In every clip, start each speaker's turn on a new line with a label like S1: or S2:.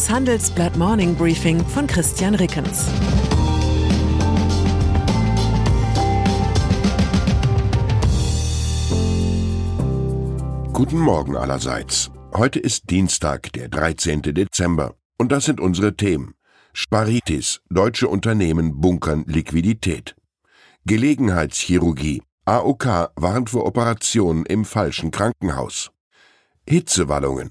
S1: Das Handelsblatt Morning Briefing von Christian Rickens.
S2: Guten Morgen allerseits. Heute ist Dienstag, der 13. Dezember. Und das sind unsere Themen. Sparitis. Deutsche Unternehmen bunkern Liquidität. Gelegenheitschirurgie. AOK warnt vor Operationen im falschen Krankenhaus. Hitzewallungen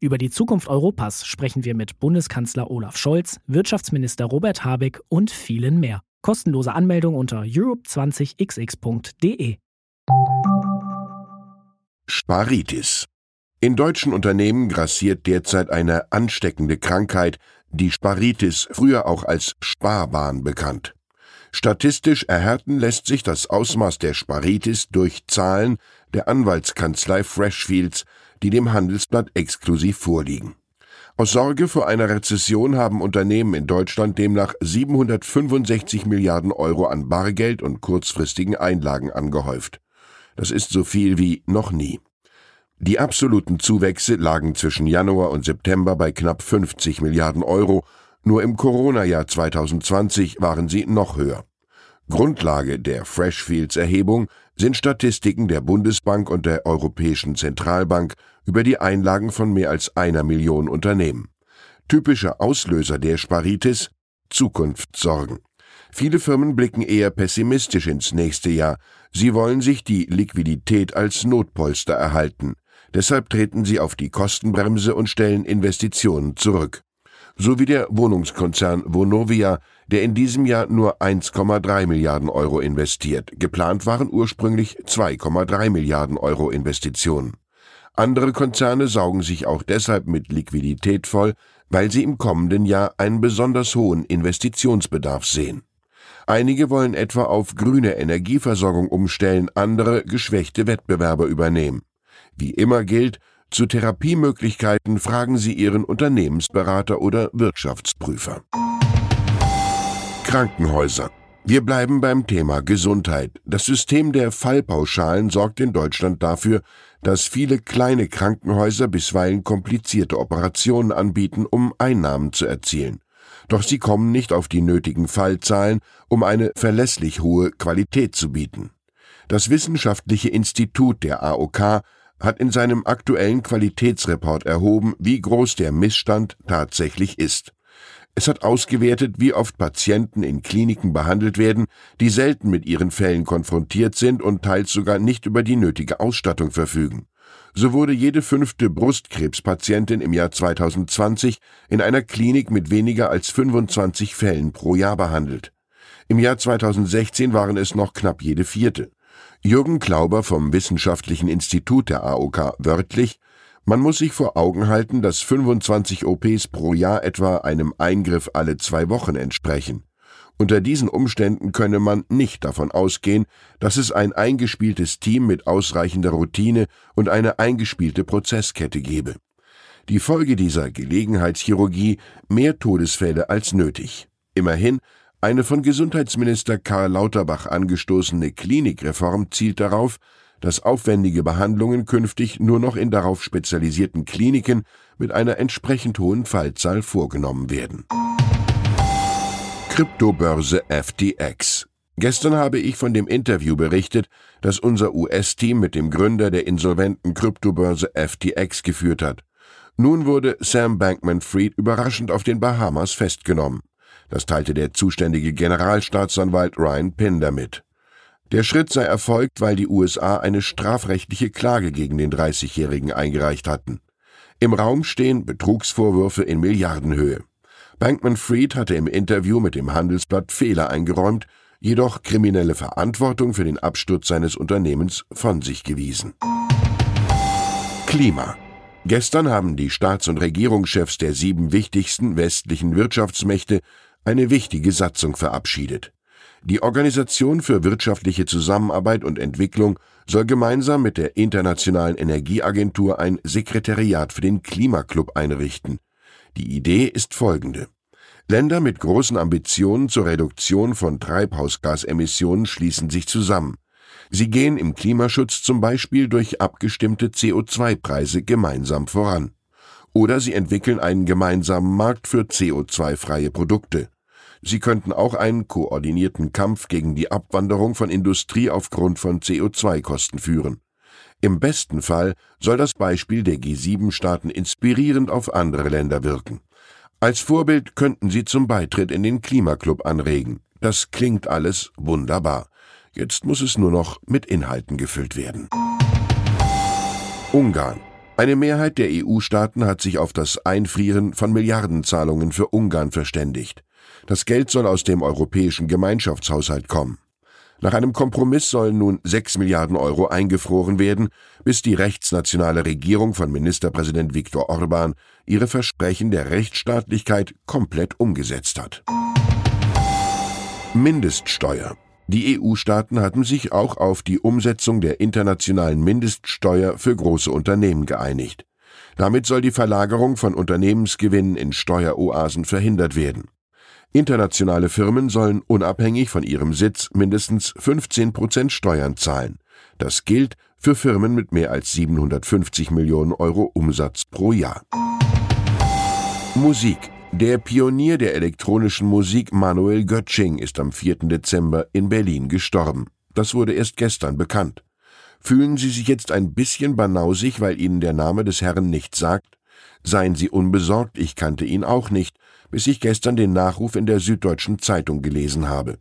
S3: Über die Zukunft Europas sprechen wir mit Bundeskanzler Olaf Scholz, Wirtschaftsminister Robert Habeck und vielen mehr. Kostenlose Anmeldung unter europe20xx.de.
S2: Sparitis. In deutschen Unternehmen grassiert derzeit eine ansteckende Krankheit, die Sparitis, früher auch als Sparbahn bekannt. Statistisch erhärten lässt sich das Ausmaß der Sparitis durch Zahlen der Anwaltskanzlei Freshfields, die dem Handelsblatt exklusiv vorliegen. Aus Sorge vor einer Rezession haben Unternehmen in Deutschland demnach 765 Milliarden Euro an Bargeld und kurzfristigen Einlagen angehäuft. Das ist so viel wie noch nie. Die absoluten Zuwächse lagen zwischen Januar und September bei knapp 50 Milliarden Euro, nur im Corona-Jahr 2020 waren sie noch höher. Grundlage der Freshfields-Erhebung sind Statistiken der Bundesbank und der Europäischen Zentralbank über die Einlagen von mehr als einer Million Unternehmen. Typischer Auslöser der Sparitis Zukunftssorgen. Viele Firmen blicken eher pessimistisch ins nächste Jahr. Sie wollen sich die Liquidität als Notpolster erhalten. Deshalb treten sie auf die Kostenbremse und stellen Investitionen zurück. So wie der Wohnungskonzern Vonovia, der in diesem Jahr nur 1,3 Milliarden Euro investiert. Geplant waren ursprünglich 2,3 Milliarden Euro Investitionen. Andere Konzerne saugen sich auch deshalb mit Liquidität voll, weil sie im kommenden Jahr einen besonders hohen Investitionsbedarf sehen. Einige wollen etwa auf grüne Energieversorgung umstellen, andere geschwächte Wettbewerber übernehmen. Wie immer gilt, zu Therapiemöglichkeiten fragen Sie Ihren Unternehmensberater oder Wirtschaftsprüfer. Krankenhäuser. Wir bleiben beim Thema Gesundheit. Das System der Fallpauschalen sorgt in Deutschland dafür, dass viele kleine Krankenhäuser bisweilen komplizierte Operationen anbieten, um Einnahmen zu erzielen. Doch sie kommen nicht auf die nötigen Fallzahlen, um eine verlässlich hohe Qualität zu bieten. Das Wissenschaftliche Institut der AOK hat in seinem aktuellen Qualitätsreport erhoben, wie groß der Missstand tatsächlich ist. Es hat ausgewertet, wie oft Patienten in Kliniken behandelt werden, die selten mit ihren Fällen konfrontiert sind und teils sogar nicht über die nötige Ausstattung verfügen. So wurde jede fünfte Brustkrebspatientin im Jahr 2020 in einer Klinik mit weniger als 25 Fällen pro Jahr behandelt. Im Jahr 2016 waren es noch knapp jede vierte. Jürgen Klauber vom Wissenschaftlichen Institut der AOK wörtlich, man muss sich vor Augen halten, dass 25 OPs pro Jahr etwa einem Eingriff alle zwei Wochen entsprechen. Unter diesen Umständen könne man nicht davon ausgehen, dass es ein eingespieltes Team mit ausreichender Routine und eine eingespielte Prozesskette gebe. Die Folge dieser Gelegenheitschirurgie mehr Todesfälle als nötig. Immerhin eine von Gesundheitsminister Karl Lauterbach angestoßene Klinikreform zielt darauf, dass aufwendige Behandlungen künftig nur noch in darauf spezialisierten Kliniken mit einer entsprechend hohen Fallzahl vorgenommen werden. Kryptobörse FTX Gestern habe ich von dem Interview berichtet, das unser US-Team mit dem Gründer der insolventen Kryptobörse FTX geführt hat. Nun wurde Sam Bankman-Fried überraschend auf den Bahamas festgenommen. Das teilte der zuständige Generalstaatsanwalt Ryan Pinder mit. Der Schritt sei erfolgt, weil die USA eine strafrechtliche Klage gegen den 30-Jährigen eingereicht hatten. Im Raum stehen Betrugsvorwürfe in Milliardenhöhe. Bankman-Fried hatte im Interview mit dem Handelsblatt Fehler eingeräumt, jedoch kriminelle Verantwortung für den Absturz seines Unternehmens von sich gewiesen. Klima Gestern haben die Staats- und Regierungschefs der sieben wichtigsten westlichen Wirtschaftsmächte eine wichtige Satzung verabschiedet. Die Organisation für wirtschaftliche Zusammenarbeit und Entwicklung soll gemeinsam mit der Internationalen Energieagentur ein Sekretariat für den Klimaclub einrichten. Die Idee ist folgende. Länder mit großen Ambitionen zur Reduktion von Treibhausgasemissionen schließen sich zusammen. Sie gehen im Klimaschutz zum Beispiel durch abgestimmte CO2-Preise gemeinsam voran. Oder sie entwickeln einen gemeinsamen Markt für CO2-freie Produkte. Sie könnten auch einen koordinierten Kampf gegen die Abwanderung von Industrie aufgrund von CO2-Kosten führen. Im besten Fall soll das Beispiel der G7-Staaten inspirierend auf andere Länder wirken. Als Vorbild könnten sie zum Beitritt in den Klimaclub anregen. Das klingt alles wunderbar. Jetzt muss es nur noch mit Inhalten gefüllt werden. Ungarn. Eine Mehrheit der EU-Staaten hat sich auf das Einfrieren von Milliardenzahlungen für Ungarn verständigt. Das Geld soll aus dem europäischen Gemeinschaftshaushalt kommen. Nach einem Kompromiss sollen nun sechs Milliarden Euro eingefroren werden, bis die rechtsnationale Regierung von Ministerpräsident Viktor Orban ihre Versprechen der Rechtsstaatlichkeit komplett umgesetzt hat. Mindeststeuer. Die EU-Staaten hatten sich auch auf die Umsetzung der internationalen Mindeststeuer für große Unternehmen geeinigt. Damit soll die Verlagerung von Unternehmensgewinnen in Steueroasen verhindert werden. Internationale Firmen sollen unabhängig von ihrem Sitz mindestens 15 Prozent Steuern zahlen. Das gilt für Firmen mit mehr als 750 Millionen Euro Umsatz pro Jahr. Musik. Der Pionier der elektronischen Musik Manuel Götsching ist am 4. Dezember in Berlin gestorben. Das wurde erst gestern bekannt. Fühlen Sie sich jetzt ein bisschen banausig, weil Ihnen der Name des Herrn nichts sagt? Seien Sie unbesorgt, ich kannte ihn auch nicht, bis ich gestern den Nachruf in der Süddeutschen Zeitung gelesen habe.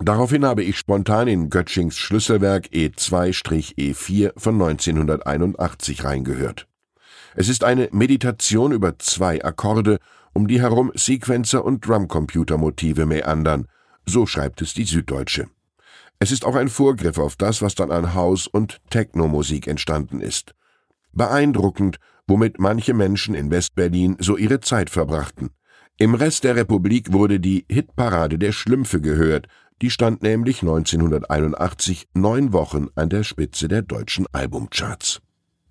S2: Daraufhin habe ich spontan in Götschings Schlüsselwerk E2-E4 von 1981 reingehört. Es ist eine Meditation über zwei Akkorde, um die herum Sequencer und Drumcomputer-Motive meandern, so schreibt es die Süddeutsche. Es ist auch ein Vorgriff auf das, was dann an House- und Techno-Musik entstanden ist. Beeindruckend, womit manche Menschen in Westberlin so ihre Zeit verbrachten. Im Rest der Republik wurde die Hitparade der Schlümpfe gehört, die stand nämlich 1981 neun Wochen an der Spitze der deutschen Albumcharts.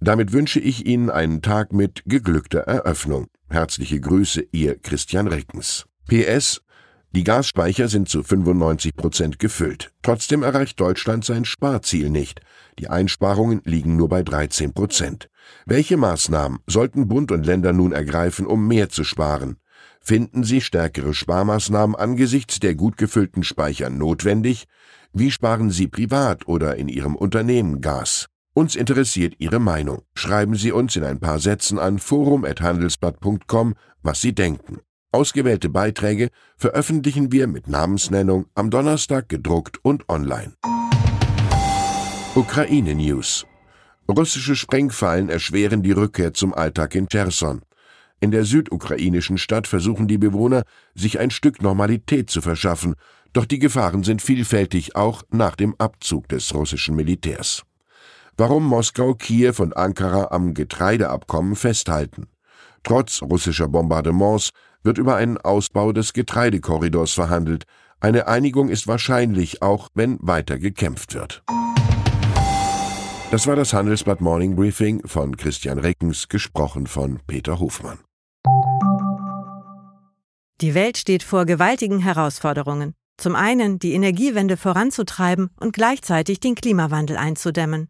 S2: Damit wünsche ich Ihnen einen Tag mit geglückter Eröffnung. Herzliche Grüße, Ihr Christian Reckens. PS die Gasspeicher sind zu 95 Prozent gefüllt. Trotzdem erreicht Deutschland sein Sparziel nicht. Die Einsparungen liegen nur bei 13 Prozent. Welche Maßnahmen sollten Bund und Länder nun ergreifen, um mehr zu sparen? Finden Sie stärkere Sparmaßnahmen angesichts der gut gefüllten Speicher notwendig? Wie sparen Sie privat oder in Ihrem Unternehmen Gas? Uns interessiert Ihre Meinung. Schreiben Sie uns in ein paar Sätzen an forum.handelsblatt.com, was Sie denken. Ausgewählte Beiträge veröffentlichen wir mit Namensnennung am Donnerstag gedruckt und online. Ukraine News. Russische Sprengfallen erschweren die Rückkehr zum Alltag in Cherson. In der südukrainischen Stadt versuchen die Bewohner, sich ein Stück Normalität zu verschaffen, doch die Gefahren sind vielfältig auch nach dem Abzug des russischen Militärs. Warum Moskau, Kiew und Ankara am Getreideabkommen festhalten? Trotz russischer Bombardements wird über einen Ausbau des Getreidekorridors verhandelt. Eine Einigung ist wahrscheinlich, auch wenn weiter gekämpft wird. Das war das Handelsblatt Morning Briefing von Christian Reckens, gesprochen von Peter Hofmann.
S4: Die Welt steht vor gewaltigen Herausforderungen. Zum einen die Energiewende voranzutreiben und gleichzeitig den Klimawandel einzudämmen.